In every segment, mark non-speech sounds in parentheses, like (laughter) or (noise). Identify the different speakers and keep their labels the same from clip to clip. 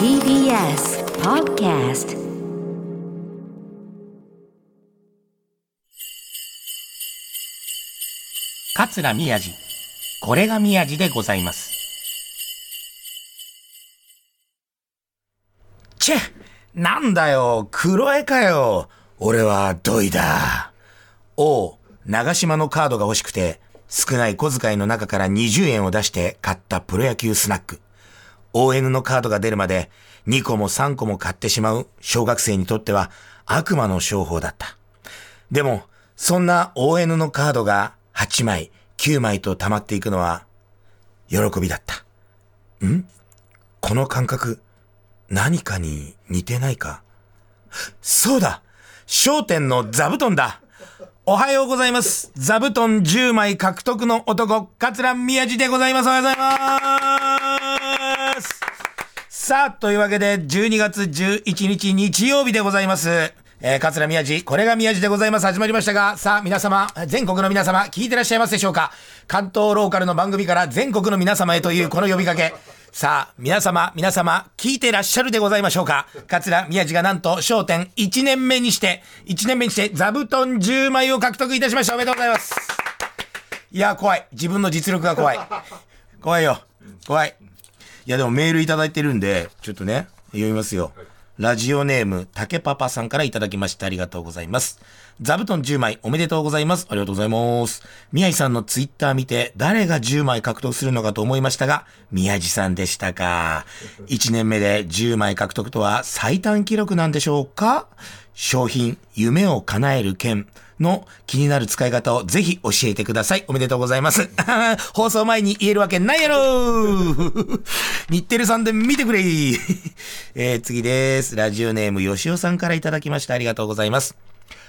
Speaker 1: TBS Podcast
Speaker 2: 桂宮治。これが宮治でございます。チェなんだよ、黒絵かよ。俺は土井だ。おう、長島のカードが欲しくて、少ない小遣いの中から20円を出して買ったプロ野球スナック。ON のカードが出るまで2個も3個も買ってしまう小学生にとっては悪魔の商法だった。でも、そんな ON のカードが8枚、9枚と溜まっていくのは、喜びだった。ん？この感覚、何かに似てないか？そうだ！焦点の座布団だ！おはようございます。座布団10枚獲得の男、桂宮治でございます。おはようございます。さあ、というわけで、12月11日日曜日でございます。えー、桂宮治、これが宮治でございます。始まりましたが、さあ、皆様、全国の皆様、聞いてらっしゃいますでしょうか？関東ローカルの番組から全国の皆様へというこの呼びかけ。さあ、皆様、皆様、聞いてらっしゃるでございましょうか？桂宮治がなんと、焦点1年目にして、1年目にして、座布団10枚を獲得いたしました。おめでとうございます。いや、怖い。自分の実力が怖い。怖いよ。怖い。いや、でもメールいただいてるんで、ちょっとね、読みますよ。ラジオネーム、竹パパさんからいただきましてありがとうございます。座布団10枚おめでとうございます。ありがとうございます。宮治さんのツイッター見て、誰が10枚獲得するのかと思いましたが、宮治さんでしたか。(laughs) 1年目で10枚獲得とは最短記録なんでしょうか商品、夢を叶える券の気になる使い方をぜひ教えてください。おめでとうございます。(laughs) 放送前に言えるわけないやろ (laughs) 日テレさんで見てくれ (laughs) えー、次です。ラジオネーム吉尾さんからいただきました。ありがとうございます。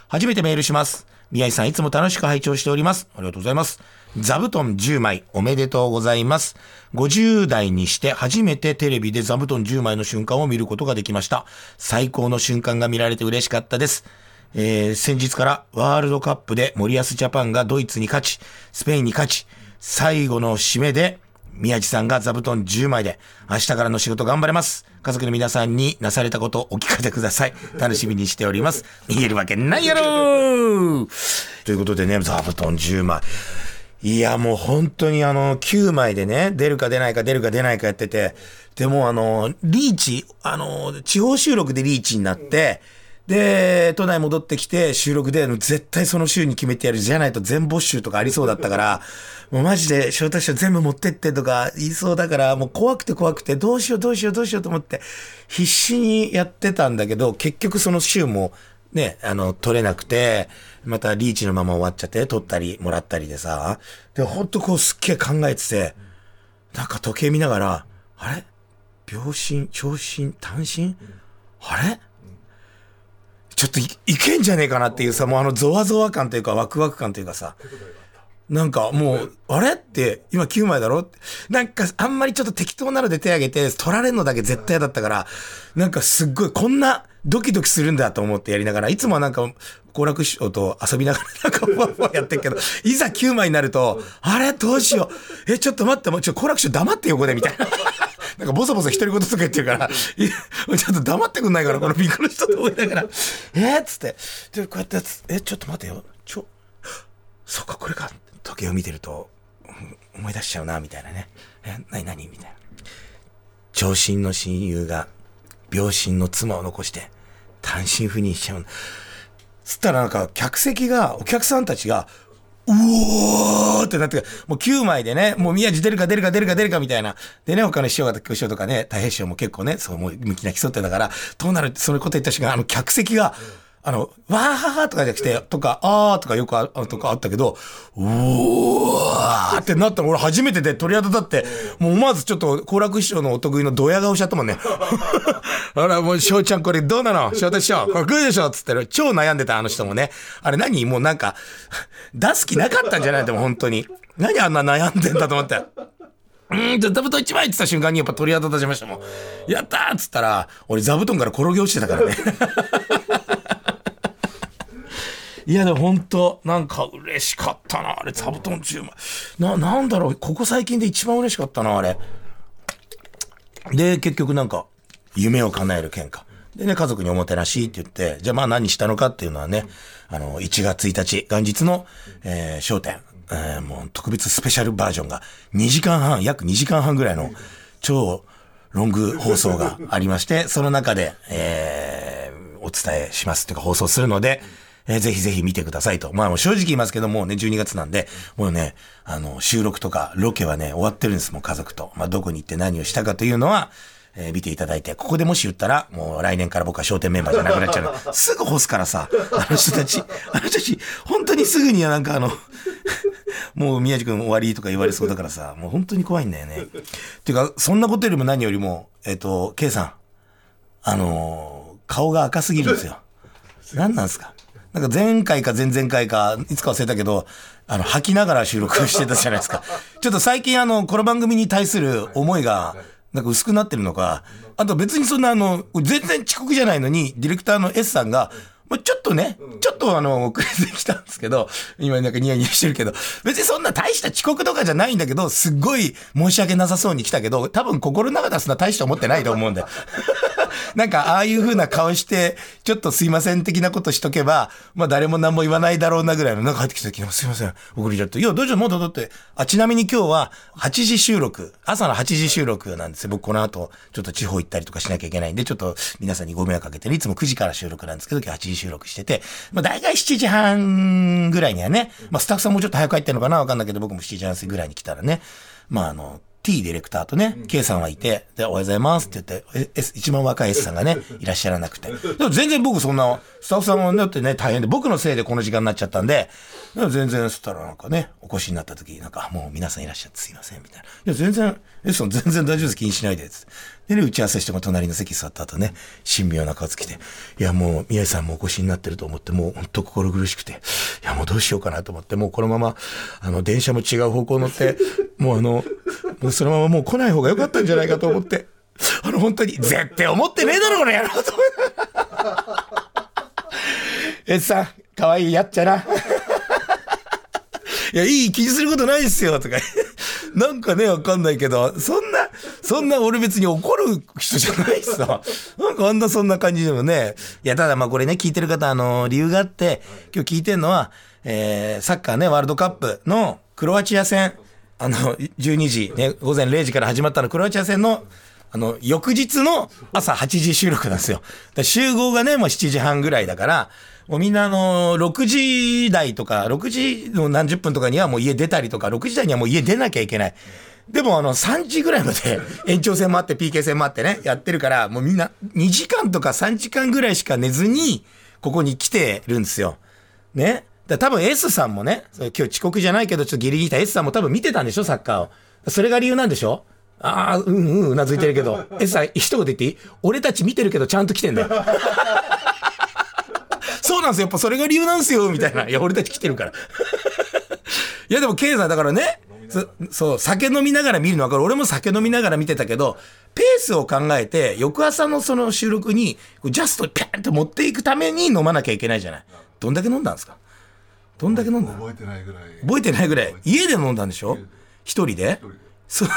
Speaker 2: 初めてメールします。宮井さんいつも楽しく拝聴しております。ありがとうございます。座布団10枚おめでとうございます。50代にして初めてテレビで座布団10枚の瞬間を見ることができました。最高の瞬間が見られて嬉しかったです。えー先日からワールドカップで森保ジャパンがドイツに勝ち、スペインに勝ち、最後の締めで宮地さんが座布団10枚で、明日からの仕事頑張れます。家族の皆さんになされたことをお聞かせください。楽しみにしております。言えるわけないやろということでね、座布団10枚。いや、もう本当にあの、9枚でね、出るか出ないか出るか出ないかやってて、でもあの、リーチ、あの、地方収録でリーチになって、で、都内戻ってきて収録で、絶対その週に決めてやるじゃないと全没収とかありそうだったから、(laughs) もうマジで翔太師匠全部持ってってとか言いそうだから、もう怖くて怖くて、どうしようどうしようどうしようと思って、必死にやってたんだけど、結局その週も、ね、あの、取れなくて、またリーチのまま終わっちゃって、取ったり、もらったりでさ、で、ほんとこうすっげえ考えてて、なんか時計見ながら、あれ？秒針、長針、短針あれ？ちょっといけんじゃねえかなっていうさ、もうあのゾワゾワ感というかワクワク感というかさ、なんかもう、あれって、今9枚だろなんかあんまりちょっと適当なので手挙げて、取られるのだけ絶対だったから、なんかすっごいこんなドキドキするんだと思ってやりながら、いつもはなんか、好楽師匠と遊びながらなんかふわふわやってるけど、いざ9枚になると、あれどうしよう。え、ちょっと待って、もうちょ、好楽師匠黙って横でみたいな。なんかボソボソ独り言とか言ってるから、ちょっと黙ってくんないから、このビコの人と思いながら、えっつって、で、こうやってやつ、え、ちょっと待てよ、ちょ、そっか、これか。時計を見てると、思い出しちゃうな、みたいなね。え、なになにみたいな。長身の親友が、病身の妻を残して、単身赴任しちゃう。つったらなんか、客席が、お客さんたちが、うおーってなって、もう9枚でね、もう宮地出るか出るか出るか出るかみたいな。でね、他の師匠が、師匠とかね、太平師匠も結構ね、そう、もう向きな競ってたから、どうなるって、そのこと言った瞬間、あの、客席が、あの、わーははとかじゃなくて、とか、あーとかよくあとかあったけど、うおーってなったの俺初めてで鳥肌立って、もう思わずちょっと好楽師匠のお得意のドヤ顔しちゃったもんね。(laughs) あら、もう翔ちゃんこれどうなの翔太師匠、これ食うでしょつって超悩んでたあの人もね。あれ何もうなんか、出す気なかったんじゃないでも本当に。何あんな悩んでんだと思って。うん、じゃ座布団1枚って言った瞬間にやっぱ鳥肌立ちましたもん。やったーっつったら、俺座布団から転げ落ちてたからね。いやでも本当なんか嬉しかったなあれ座布団10枚。ななんだろうここ最近で一番嬉しかったなあれ。で結局なんか夢を叶える喧嘩。でね、家族におもてなしって言って、じゃあまあ何したのかっていうのはね、あの、1月1日、元日の、えー、商店、えー、もう特別スペシャルバージョンが2時間半、約2時間半ぐらいの超ロング放送がありまして、その中で、えー、お伝えしますというか放送するので、えー、ぜひぜひ見てくださいと。まあもう正直言いますけどもね、12月なんで、もうね、あの、収録とかロケはね、終わってるんです、もう家族と。まあどこに行って何をしたかというのは、えー、見ていただいて、ここでもし言ったら、もう来年から僕は商店メンバーじゃなくなっちゃう (laughs) すぐ干すからさ、あの人たち、あの人たち、本当にすぐにはなんかあの、(laughs) もう宮地君終わりとか言われそうだからさ、もう本当に怖いんだよね。っていうか、そんなことよりも何よりも、えっ、ー、と、K さん、あのー、顔が赤すぎるんですよ。(laughs) 何なんですか？なんか前回か前々回か、いつか忘れたけど、あの、吐きながら収録してたじゃないですか。(laughs) ちょっと最近あの、この番組に対する思いが、なんか薄くなってるのか、あと別にそんなあの、全然遅刻じゃないのに、ディレクターの S さんが、まあ、ちょっとね、ちょっとあの、遅れてきたんですけど、今なんかニヤニヤしてるけど、別にそんな大した遅刻とかじゃないんだけど、すっごい申し訳なさそうに来たけど、多分心の中ではそんな大した思ってないと思うんだよ。(laughs) なんか、ああいう風な顔して、ちょっとすいません的なことしとけば、まあ誰も何も言わないだろうなぐらいの、なんか入ってきた時すいません、送りちゃって。いや、どうしよう、もっとだって。あ、ちなみに今日は8時収録、朝の8時収録なんですよ。僕この後、ちょっと地方行ったりとかしなきゃいけないんで、ちょっと皆さんにご迷惑かけてね、いつも9時から収録なんですけど、今日8時収録してて、まあ大体7時半ぐらいにはね、まあスタッフさんもちょっと早く入ってるのかなわかんないけど、僕も7時半ぐらいに来たらね、まああの、T ディレクターとね、K さんはいて、で、おはようございますって言って、S、一番若い S さんがね、(laughs) いらっしゃらなくて。でも全然僕そんな、スタッフさんもだってね、大変で、僕のせいでこの時間になっちゃったんで、でも全然、そしたらなんかね、お越しになった時、なんか、もう皆さんいらっしゃってすいません、みたいな。いや、全然、S さん全然大丈夫です、気にしないで、つって。でね、打ち合わせしても隣の席座った後ね、神妙な顔つきて、いや、もう、宮治さんもお越しになってると思って、もう、ほんと心苦しくて、いや、もうどうしようかなと思って、もうこのまま、あの、電車も違う方向乗って、(laughs) もうあの、もうそのままもう来ない方が良かったんじゃないかと思って、あの、本当に、絶対思ってねえだろ、この野郎と思って。(laughs) えさん、可愛いやっちゃな。(laughs) いや、いい気にすることないですよ、とか。なんかね、わかんないけど、そんな、そんな俺別に怒る人じゃないしさ。(laughs) なんかあんなそんな感じでもね。いや、ただまあこれね、聞いてる方、あの、理由があって、今日聞いてるのは、えー、サッカーね、ワールドカップのクロアチア戦、あの、12時、ね、午前0時から始まったの、クロアチア戦の、あの、翌日の朝8時収録なんですよ。集合がね、もう7時半ぐらいだから、もうみんなあの、6時台とか、6時の何十分とかにはもう家出たりとか、6時台にはもう家出なきゃいけない。でもあの、3時ぐらいまで (laughs) 延長戦もあって PK 戦もあってね、やってるから、もうみんな2時間とか3時間ぐらいしか寝ずに、ここに来てるんですよ。ね。だ多分 S さんもね、今日遅刻じゃないけど、ちょっとギリギリた S さんも多分見てたんでしょ、サッカーを。それが理由なんでしょ？ああ、うんうん、うなずいてるけど。S さん、一言言っていい？俺たち見てるけどちゃんと来てんだよ。そうなんですよ。やっぱそれが理由なんですよ。みたいな。いや、俺たち来てるから。いや、でも、ケイさん、だからね、そう、酒飲みながら見るの分かる。俺も酒飲みながら見てたけど、ペースを考えて、翌朝のその収録に、ジャストピャンって持っていくために飲まなきゃいけないじゃない。どんだけ飲んだんですか？どんだけ飲んだ
Speaker 1: 覚えてないぐらい。
Speaker 2: 覚えてないぐらい。家で飲んだんでしょ？一人でそう。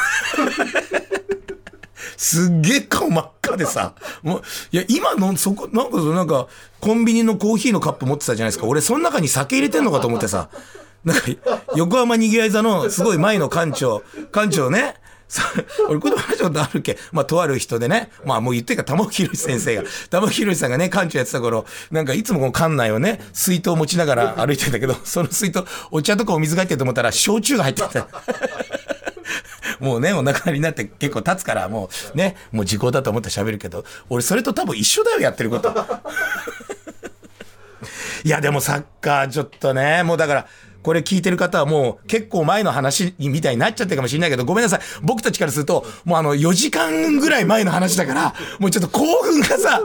Speaker 2: すっげえ顔真っ赤でさ、(laughs) もう、いや、今の、そこ、なんか、なんか、コンビニのコーヒーのカップ持ってたじゃないですか。俺、その中に酒入れてんのかと思ってさ、なんか、横浜にぎわい座のすごい前の館長、館長ね、俺、この話したことあるけ。まあ、とある人でね。まあ、もう言ってるか、玉木宏先生が。玉木宏さんがね、館長やってた頃、なんかいつもこの館内をね、水筒を持ちながら歩いてんだけど、その水筒、お茶とかお水が入ってると思ったら、焼酎が入ってた。もうね、お亡くなりになって結構経つから、もうね、もう時効だと思って喋るけど、俺それと多分一緒だよ、やってること。(laughs) いや、でもサッカーちょっとね、もうだから、これ聞いてる方はもう結構前の話みたいになっちゃってるかもしれないけど、ごめんなさい。僕たちからすると、もうあの4時間ぐらい前の話だから、もうちょっと興奮がさ、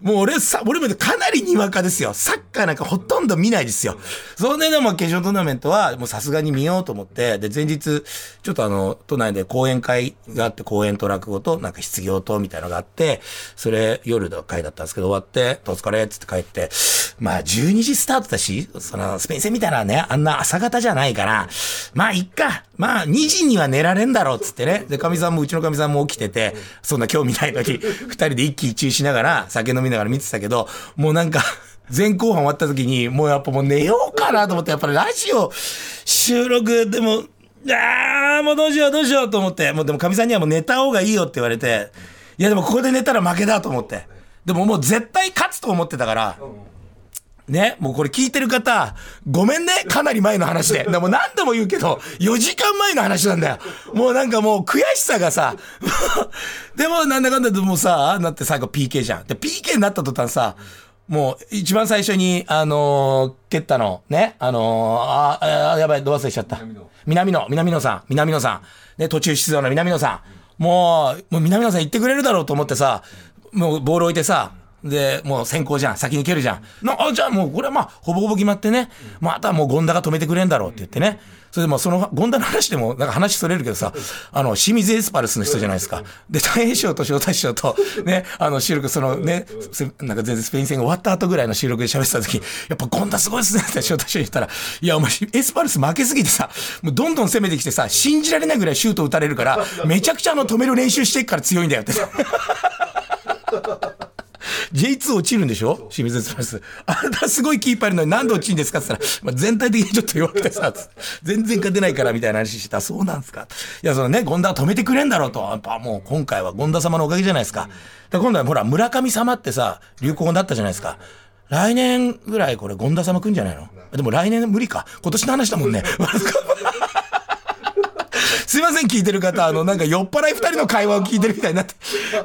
Speaker 2: もう俺さ、俺もかなりにわかですよ。サッカーなんかほとんど見ないですよ。それでも決勝トーナメントはもうさすがに見ようと思って、で、前日、ちょっとあの、都内で講演会があって、講演と落語となんか失業とみたいなのがあって、それ夜の会だったんですけど終わって、お疲れっつって帰って、まあ12時スタートだし、そのスペイン戦みたいなね、あんな朝方じゃないから、まあいっか。まあ2時には寝られんだろうっつってね。で、神さんもうちの神さんも起きてて、そんな興味ないのに、二人で一喜一憂しながら酒飲みながら見てたけど、もうなんか (laughs) 前後半終わった時に、もうやっぱもう寝ようかなと思って、やっぱりラジオ収録でも、ああ、もうどうしようどうしようと思って、もうでもかみさんにはもう寝た方がいいよって言われて、いやでもここで寝たら負けだと思って。でももう絶対勝つと思ってたから、ね、もうこれ聞いてる方、ごめんね、かなり前の話で。でも何度も言うけど、4時間前の話なんだよ。もうなんかもう悔しさがさ、(laughs) でもなんだかんだでもさ、なって最後 PK じゃん。で、PK になった途端さ、もう、一番最初に、あのー、蹴ったの、ね、あのー、あ、あ、やばい、ど忘れしちゃった。南野、南野さん、南野さん。ね、途中出場の南野さん。もう、もう南野さん言ってくれるだろうと思ってさ、もうボール置いてさ、で、もう先行じゃん。先に蹴るじゃん。なあ、じゃあもうこれはまあ、ほぼほぼ決まってね。まあ、あとはもう権田が止めてくれんだろうって言ってね。それでもその、権田の話でも、なんか話それるけどさ、あの、清水エスパルスの人じゃないですか。で、大変賞と翔太師匠と、ね、あの、収録、そのね、なんか全然スペイン戦が終わった後ぐらいの収録で喋ってた時、やっぱ権田すごいっすねって翔太師匠言ったら、いや、お前、エスパルス負けすぎてさ、もうどんどん攻めてきてさ、信じられないぐらいシュート打たれるから、めちゃくちゃあの、止める練習してっから強いんだよって。J2 落ちるんでしょ？清水エスパルス。あんなすごいキーパーいるのに何で落ちるんですかって言ったら、まあ、全体的にちょっと弱くてさ、全然勝てないからみたいな話してた。そうなんですか？いや、そのね、権田は止めてくれんだろうと。やっぱもう今回は権田様のおかげじゃないですか。で今度はほら、村上様ってさ、流行語だったじゃないですか。来年ぐらいこれ権田様来んじゃないの？でも来年無理か。今年の話だもんね。(laughs) すいません、聞いてる方。あの、なんか酔っ払い二人の会話を聞いてるみたいになって。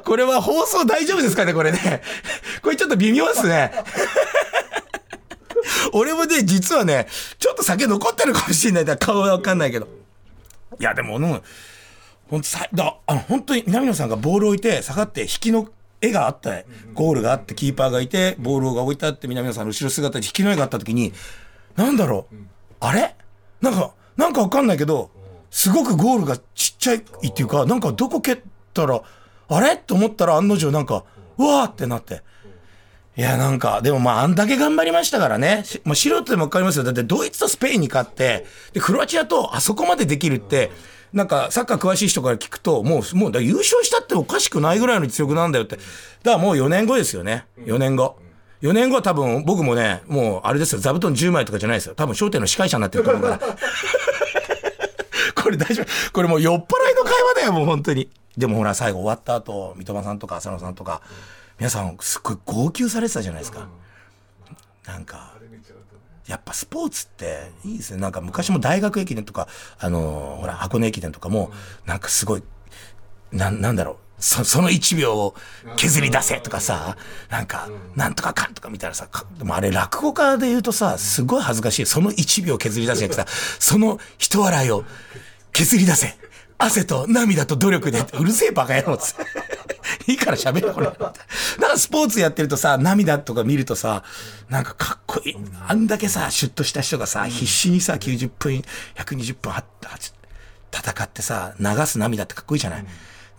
Speaker 2: これは放送大丈夫ですかね、これね。これちょっと微妙ですね。俺もね、実はね、ちょっと酒残ってるかもしれない。顔はわかんないけど。いや、でも、もう、ほんとさ、あ、本当に南野さんがボールを置いて、下がって引きの絵があった、ゴールがあって、キーパーがいて、ボールが置いてあって、南野さんの後ろ姿で引きの絵があった時に、なんだろう、あれ？なんか、なんかわかんないけど、すごくゴールがちっちゃいっていうか、なんかどこ蹴ったら、あれ？と思ったら案の定なんか、うわーってなって。いや、なんか、でもまあ、あんだけ頑張りましたからね。まあ、素人でもわかりますよ。だって、ドイツとスペインに勝って、で、クロアチアとあそこまでできるって、なんか、サッカー詳しい人から聞くと、もう、もう、優勝したっておかしくないぐらいの実力なんだよって。だからもう4年後ですよね。4年後。4年後は多分、僕もね、もう、あれですよ、座布団10枚とかじゃないですよ。多分、商店の司会者になってると思うから。(laughs) これ大丈夫これもう酔っ払いの会話だよ、もう本当に。でもほら、最後終わった後、三笘さんとか浅野さんとか、皆さんすっごい号泣されてたじゃないですか。なんか、やっぱスポーツっていいですね。なんか昔も大学駅伝とか、あのー、ほら、箱根駅伝とかも、なんかすごい、な、なんだろう。そその1秒を削り出せとかさ、なんか、なんとかかんとか見たらさ、でもあれ落語家で言うとさ、すごい恥ずかしい。その1秒削り出せってさ、その人笑いを削り出せ。汗と涙と努力で、うるせえバカ野郎ついいから喋れこれ。なんかスポーツやってるとさ、涙とか見るとさ、なんかかっこいい。あんだけさ、シュッとした人がさ、必死にさ、90分、120分戦ってさ、流す涙ってかっこいいじゃない。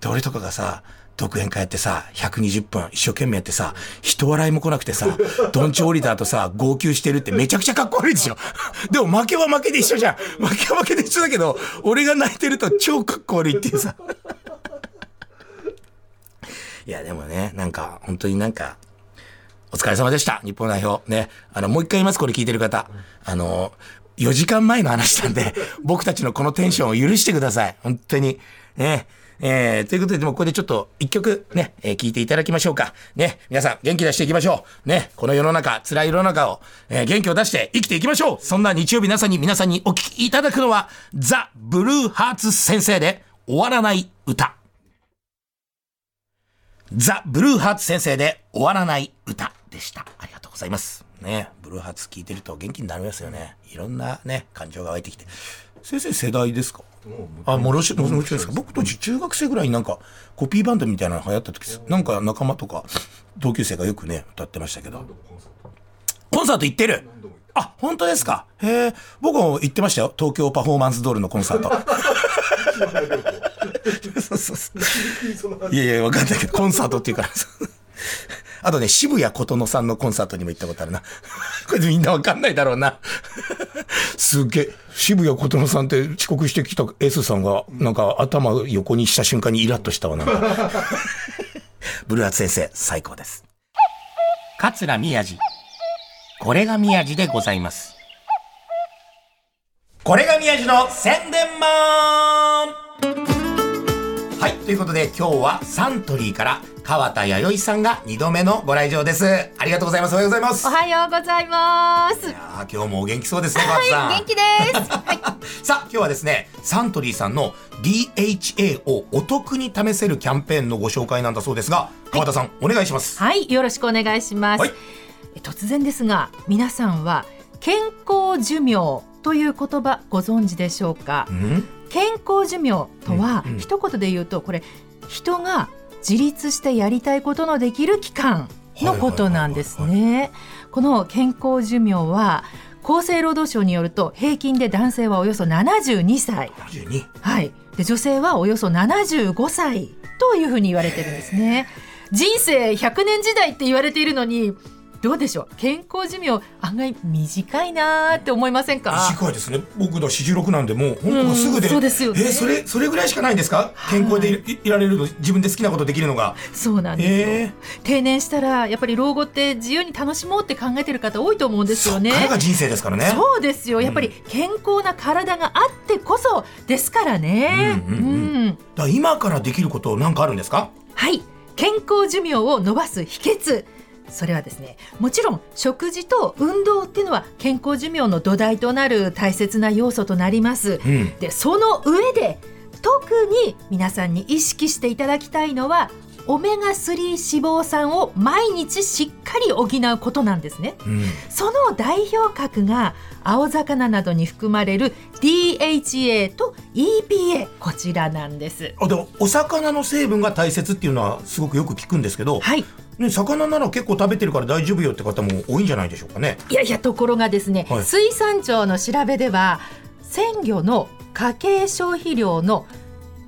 Speaker 2: で、俺とかがさ、独演会やってさ、120分一生懸命やってさ、人笑いも来なくてさ、どんち降りた後さ、号泣してるってめちゃくちゃかっこ悪いでしょ。でも負けは負けで一緒じゃん。負けは負けで一緒だけど、俺が泣いてると超かっこ悪いっていうさ。いや、でもね、なんか、本当になんか、お疲れ様でした。日本代表。ね。あの、もう一回言います、これ聞いてる方。あの、4時間前の話なんで、僕たちのこのテンションを許してください。本当に。ね。えー、ということで、でもここでちょっと一曲ね、えー、聞いていただきましょうか。ね、皆さん元気出していきましょう。ね、この世の中、辛い世の中を、えー、元気を出して生きていきましょう。そんな日曜日の朝に皆さんにお聴きいただくのは、ザ・ブルーハーツ先生で終わらない歌。ザ・ブルーハーツ先生で終わらない歌でした。ありがとうございます。ね、ブルーハーツ聞いてると元気になりますよね。いろんなね、感情が湧いてきて。先生世代ですか？あ、もろし、もちろんですか？僕と中学生ぐらいになんか、コピーバンドみたいなの流行った時、なんか仲間とか、同級生がよくね、歌ってましたけど。コンサート行ってる？あ、本当ですか？へえ、僕も行ってましたよ。東京パフォーマンスドールのコンサート。(laughs) いやいや、わかんないけど、コンサートっていうから。(laughs) あとね、渋谷琴乃さんのコンサートにも行ったことあるな。(laughs) これみんなわかんないだろうな。(laughs) すげえ、渋谷琴乃さんって遅刻してきた S さんが、なんか頭横にした瞬間にイラッとしたわ、な。ブルーハーツ先生、最高です。桂宮治。これが宮治でございます。これが宮治の宣伝マンはい、ということで今日はサントリーから川田弥生さんが2度目のご来場です。ありがとうございます。おはようございます。
Speaker 1: おはようございます。
Speaker 2: いやー今日もお元気そうですね、川田さん。
Speaker 1: 元気です。(laughs) はい。
Speaker 2: さあ、今日はですね、サントリーさんの DHA をお得に試せるキャンペーンのご紹介なんだそうですが、川田さん、お願いします。
Speaker 1: はい、よろしくお願いします。
Speaker 2: はい
Speaker 1: え突然ですが、皆さんは健康寿命という言葉ご存知でしょうか？
Speaker 2: ん
Speaker 1: 健康寿命とは、
Speaker 2: うんうん
Speaker 1: 一言で言うとこれ人が自立してやりたいことのできる期間のことなんですね。この健康寿命は厚生労働省によると平均で男性はおよそ72歳。
Speaker 2: 72。
Speaker 1: はい、で女性はおよそ75歳というふうに言われてるんですね。人生100年時代って言われているのにどうでしょう？健康寿命案外短いなーって思いませんか？
Speaker 2: 短いですね。僕の四十六なんで、もう本当すぐで。
Speaker 1: うんそうです。よね
Speaker 2: えーそれ、それぐらいしかないんですか？健康でいいられるの、自分で好きなことできるのが。
Speaker 1: そうなんですよ、
Speaker 2: え
Speaker 1: 定年したらやっぱり老後って自由に楽しもうって考えてる方多いと思うん
Speaker 2: ー、
Speaker 1: ですよね。
Speaker 2: そ人生ですからね。
Speaker 1: そうですよ。やっぱり健康な体があってこそですからね、
Speaker 2: うんうんうん。
Speaker 1: うん。
Speaker 2: だ今からできることなんかあるんですか？
Speaker 1: はい。健康寿命を伸ばす秘訣それはですねもちろん食事と運動っていうのは健康寿命の土台となる大切な要素となります。
Speaker 2: うん。
Speaker 1: でその上で特に皆さんに意識していただきたいのはオメガ3脂肪酸を毎日しっかり補うことなんですね。
Speaker 2: うん。
Speaker 1: その代表格が青魚などに含まれる DHA と EPA こちらなんです。
Speaker 2: あ、でも、お魚の成分が大切っていうのはすごくよく聞くんですけど、
Speaker 1: はい、
Speaker 2: ね、魚なら結構食べてるから大丈夫よって方も多いんじゃないでしょうかね。
Speaker 1: いやいやところがですね、
Speaker 2: はい
Speaker 1: 水産庁の調べでは鮮魚の家計消費量の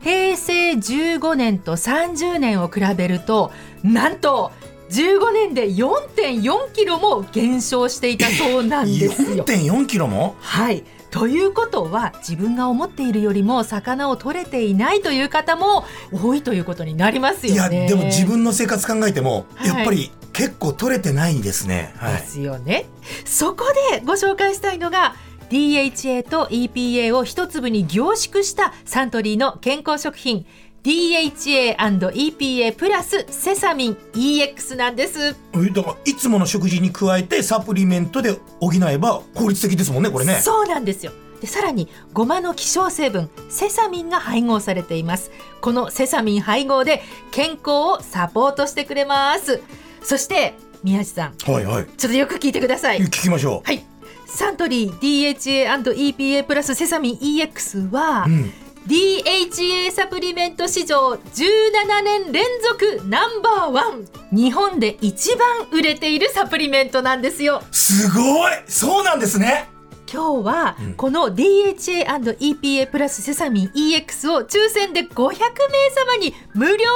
Speaker 1: 平成15年と30年を比べるとなんと15年で4.4キロも減少していたそうなんですよ。
Speaker 2: 4.4キロも？
Speaker 1: はいということは自分が思っているよりも魚を取れていないという方も多いということになりますよ
Speaker 2: いや、
Speaker 1: ね。
Speaker 2: でも自分の生活考えても、
Speaker 1: はい
Speaker 2: やっぱり結構取れてないんですね。は
Speaker 1: で
Speaker 2: い。
Speaker 1: すよね。そこでご紹介したいのが DHA と EPA を一粒に凝縮したサントリーの健康食品 DHA&EPA プラスセサミン EX なんです。
Speaker 2: えだからいつもの食事に加えてサプリメントで補えば効率的ですもんねこれね。
Speaker 1: そうなんですよ。でさらにごまの希少成分セサミンが配合されています。このセサミン配合で健康をサポートしてくれます。そして宮地さん。
Speaker 2: はいはい。
Speaker 1: ちょっとよく聞いてください。
Speaker 2: 聞きましょ
Speaker 1: はい。サントリー DHA&EPA プラスセサミン EX は、
Speaker 2: う、うん、
Speaker 1: DHA サプリメント史上17年連続ナンバーワン。日本で一番売れているサプリメントなんですよ。
Speaker 2: すごい！そうなんですね。
Speaker 1: 今日は
Speaker 2: うん。
Speaker 1: この DHA&EPA プラスセサミン EX を抽選で500名様に無料で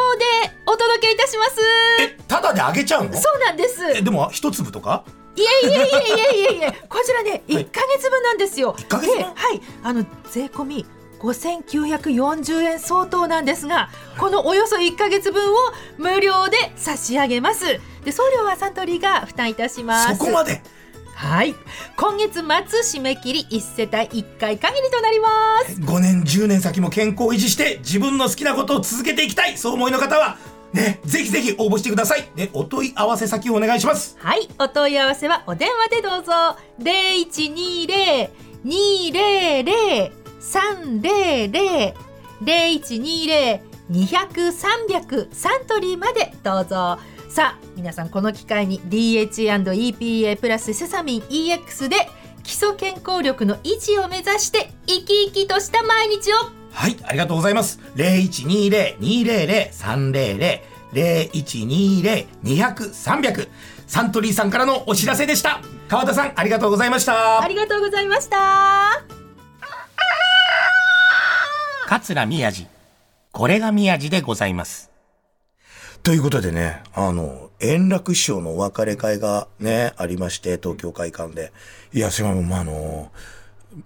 Speaker 1: お届けいたします。
Speaker 2: えただであげちゃうの？
Speaker 1: そうなんです。
Speaker 2: えでも一粒とか？
Speaker 1: いえいえいえいえいえいえこちらね
Speaker 2: はい。
Speaker 1: 1ヶ月分なんですよ。
Speaker 2: 1ヶ月分？
Speaker 1: ではい。あの税込み5940円相当なんですがこのおよそ1ヶ月分を無料で差し上げます。で送料はサントリーが負担いたします。
Speaker 2: そこまで？
Speaker 1: はい。今月末締め切り1世帯1回限りとなります。
Speaker 2: 5年10年先も健康を維持して自分の好きなことを続けていきたい。そう思いの方はねぜひぜひ応募してください。でお問い合わせ先をお願いします。
Speaker 1: はい。お問い合わせはお電話でどうぞ。0120-200-300 0120-200-300サントリーまでどうぞ。さあ皆さんこの機会に DHA&EPA プラスセサミン EX で基礎健康力の維持を目指して生き生きとした毎日を。
Speaker 2: はいありがとうございます。0120-200-300 0120-200-300サントリーさんからのお知らせでした。川田さんありがとうございました。
Speaker 1: ありがとうございました
Speaker 2: 桂宮治。これが宮治でございます。ということでね、あの、円楽師匠のお別れ会がね、ありまして、東京会館で。いや、それも、まあ、あの、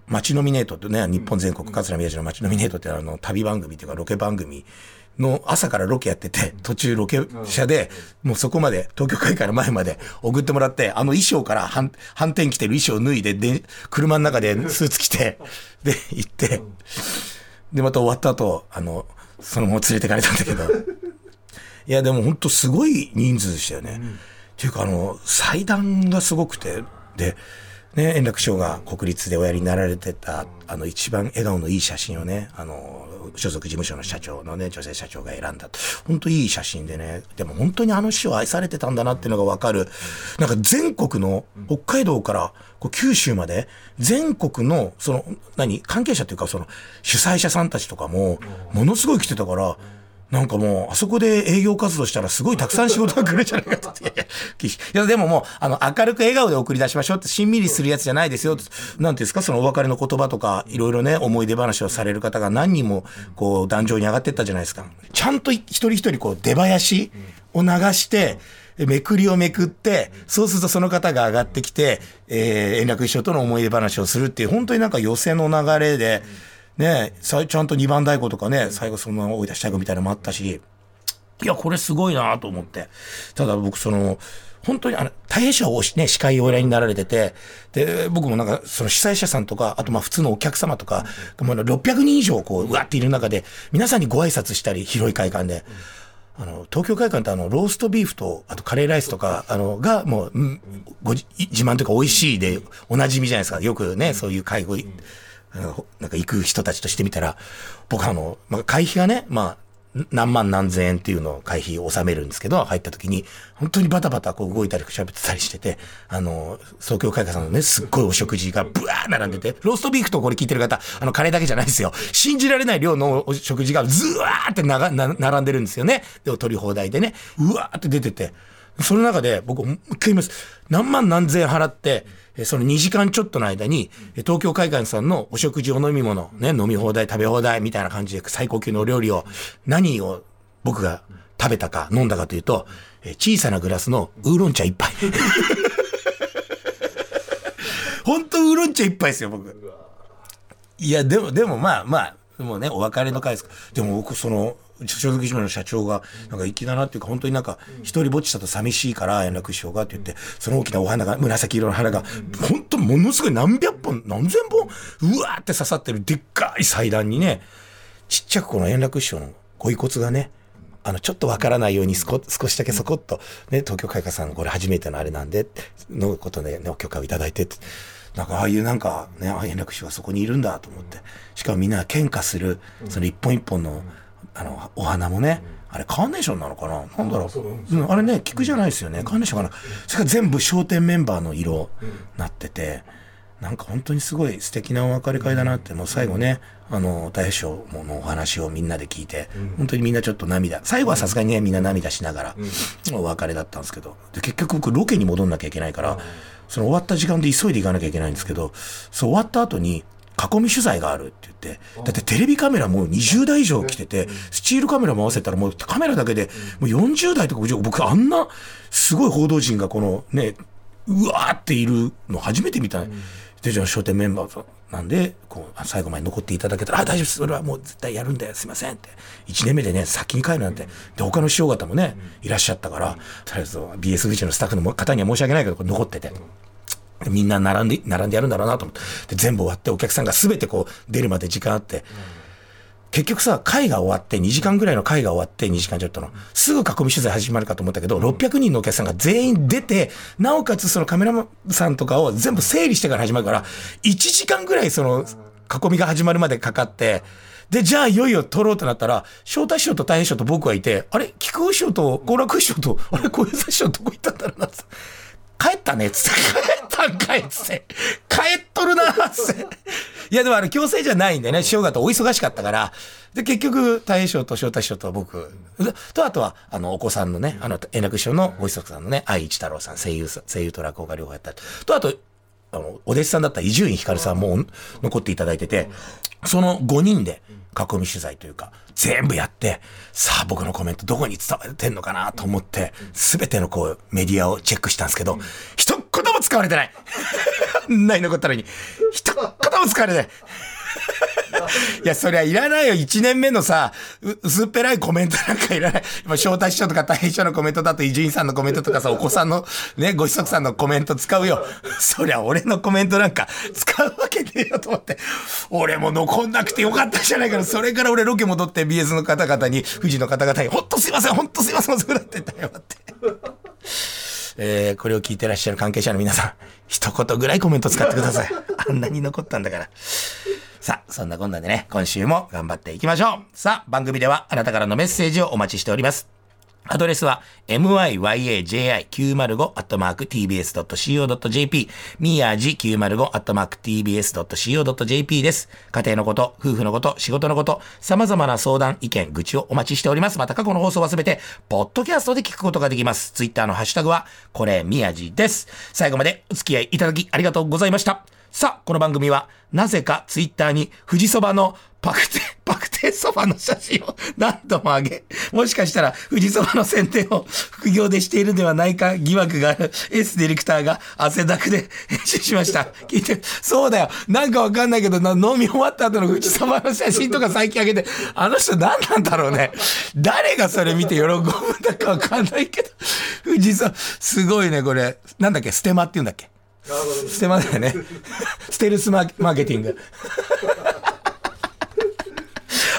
Speaker 2: 街ノミネートってね、日本全国桂宮治の街ノミネートってあの、旅番組っていうかロケ番組の朝からロケやってて、途中ロケ車で、もうそこまで、東京会館の前まで送ってもらって、あの衣装から反反転着てる衣装脱いで、で、車の中でスーツ着て、で、行って、で、また終わった後、あの、そのまま連れてかれたんだけど、(laughs) いや、でも本当すごい人数でしたよね。っていうか、あの、祭壇がすごくて、で、ね、円楽師匠が国立でおやりになられてた、あの、一番笑顔のいい写真をね、あの、所属事務所の社長のね、女性社長が選んだ。本当いい写真でね、でも本当にあの師匠愛されてたんだなっていうのがわかる。なんか全国の、北海道からこう九州まで、全国の、その、何、関係者というか、その、主催者さんたちとかも、ものすごい来てたから、なんかもう、あそこで営業活動したらすごいたくさん仕事が来るじゃないかと。いや、でももう、あの、明るく笑顔で送り出しましょうって、しんみりするやつじゃないですよ。なんていうんですか、そのお別れの言葉とか、いろいろね、思い出話をされる方が何人も、こう、壇上に上がってったじゃないですか。ちゃんと一人一人、こう、出囃子を流して、めくりをめくって、そうするとその方が上がってきて、えー、円楽師匠との思い出話をするっていう、本当になんか寄せの流れで、ね、ちゃんと2番太鼓とかね、最後そのまま追い出したいみたいなのもあったし、いや、これすごいなと思って。ただ僕その、本当にあの、大変者をね、司会をお選になられてて、で、僕もなんか、その主催者さんとか、あとまあ普通のお客様とか、もう600人以上こう、うわっている中で、皆さんにご挨拶したり、広い会館で。あの、東京会館ってあの、ローストビーフと、あとカレーライスとか、あの、が、もう、ご自慢というか美味しいで、おなじみじゃないですか。よくね、そういう会合、なんか行く人たちとしてみたら、僕あの、まあ、会費がね、まあ、何万何千円っていうのを会費を納めるんですけど、入った時に、本当にバタバタこう動いたり喋ってたりしてて、あの、東京会館さんのね、すっごいお食事がブワー並んでて、ローストビーフとこれ聞いてる方、あの、カレーだけじゃないですよ。信じられない量のお食事がズワーってながな並んでるんですよね。で、取り放題でね、うわーって出てて、その中で僕、もう一回言います。何万何千払って、その2時間ちょっとの間に、東京会館さんのお食事、お飲み物、ね、飲み放題、食べ放題みたいな感じで最高級のお料理を、何を僕が食べたか飲んだかというと、小さなグラスのウーロン茶一杯。(laughs) 本当ウーロン茶一杯ですよ、僕。いや、でも、でもまあまあ、もうね、お別れの会ですか。でも僕、その、所属事務の社長が、なんか粋だなっていうか、本当になんか、一人ぼっちだと寂しいから、円楽師匠がって言って、その大きなお花が、紫色の花が、本当ものすごい何百本、何千本、うわーって刺さってるでっかい祭壇にね、ちっちゃくこの円楽師匠のご遺骨がね、あの、ちょっとわからないように少しだけそこっと、ね、東京会館さん、これ初めてのあれなんで、のことでね、お許可をいただいて、なんかああいうなんかね、円楽師匠はそこにいるんだと思って、しかもみんな喧嘩する、その一本一本の、あの、お花もね、あれカーネーションなのかな？なんだろう、うん、あれね、菊じゃないですよね。カーネーションかな。それから全部商店メンバーの色なってて、なんか本当にすごい素敵なお別れ会だなって、もう最後ね、あの、大将のお話をみんなで聞いて、本当にみんなちょっと涙、最後はさすがにね、みんな涙しながら、お別れだったんですけど、で結局僕ロケに戻んなきゃいけないから、その終わった時間で急いで行かなきゃいけないんですけど、そう終わった後に、囲み取材があるって言って、だってテレビカメラもう20台以上来てて、スチールカメラも合わせたらもうカメラだけで、もう40台とか50僕あんなすごい報道陣がこのね、うわーっているの初めて見た。で、じゃあ商店メンバーなんで、こう、最後まで残っていただけたら、あ、大丈夫です。それはもう絶対やるんだよ。すいませんって。1年目でね、先に帰るなんて。で、他の師匠方もね、いらっしゃったから、とりあえず BS のスタッフの方には申し訳ないけど、残ってて。みんな並んで、並んでやるんだろうなと思って。で、全部終わって、お客さんが全てこう、出るまで時間あって。結局さ、会が終わって、2時間ぐらいの会が終わって、2時間ちょっとの、すぐ囲み取材始まるかと思ったけど、600人のお客さんが全員出て、なおかつそのカメラマンさんとかを全部整理してから始まるから、1時間ぐらいその、囲みが始まるまでかかって、で、じゃあいよいよ撮ろうとなったら、翔太師匠と大変師匠と僕はいて、あれ？菊尾師匠と好楽師匠と、あれ？小遊三師匠どこ行ったんだろうなって。帰ったねっつって。んかいっつって。帰っとるなっつって。いや、でもあれ強制じゃないんでね、師匠方お忙しかったから。で、結局、大栄翔と翔太師匠と僕、と、あとは、あの、お子さんのね、あの、円楽師匠のご子息さんのね、愛一太郎さん、声優、声優と落語家両方やったと、あと、あの、お弟子さんだった伊集院光さんも残っていただいてて、その5人で、囲み取材というか、全部やって、さあ僕のコメントどこに伝わってんのかなと思って、すべてのこうメディアをチェックしたんですけど、一言使われてない。(laughs) なに残ったのに、一言も使われてない。(laughs) いや、そりゃいらないよ。1年目のさ、う薄っぺらいコメントなんかいらない。今、翔太師匠とか大変師匠のコメントだと伊集院さんのコメントとかさ、お子さんのね、ご子息さんのコメント使うよ。そりゃ俺のコメントなんか使うわけねえよと思って。俺も残んなくてよかったじゃないかな。それから俺ロケ戻って BS の方々に、富士の方々に、ほんとすいません、ほんとすいません、遅くなってたよって。えーこれを聞いてらっしゃる関係者の皆さん、(laughs) 一言ぐらいコメント使ってください。(laughs) あんなに残ったんだから。さあ、そんなこんなでね、今週も頑張っていきましょう。さあ、番組ではあなたからのメッセージをお待ちしております。アドレスは、myyaji905-tbs.co.jp、みやじ 905-tbs.co.jp です。家庭のこと、夫婦のこと、仕事のこと、様々な相談、意見、愚痴をお待ちしております。また過去の放送はすべて、ポッドキャストで聞くことができます。ツイッターのハッシュタグは、これ、みやじです。最後までお付き合いいただきありがとうございました。さあ、この番組は、なぜかツイッターに富士そばのパクテ、パクテそばの写真を (laughs) 何度も上げ、もしかしたら富士そばの宣伝を (laughs) 副業でしているんではないか疑惑がある S ディレクターが汗だくで (laughs) 編集しました。聞いて、そうだよ。なんかわかんないけどな、飲み終わった後の富士そばの写真とか最近上げて、あの人何なんだろうね。誰がそれ見て喜ぶんだかわかんないけど、富士そば、すごいね、これ。なんだっけ、ステマって言うんだっけ？ステマだよね。ステルスマーケティング。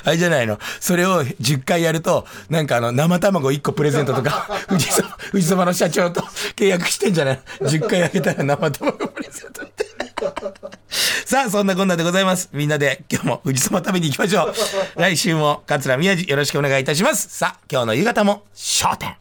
Speaker 2: あれじゃないの？それを10回やると、なんかあの、生卵1個プレゼントとか、(laughs) 富士そば、富士そばの社長と契約してんじゃない？の ?10 回あげたら生卵プレゼントって。(laughs) さあ、そんなこんなでございます。みんなで今日も富士そば食べに行きましょう。来週も桂宮治よろしくお願いいたします。さあ、今日の夕方も、焦点。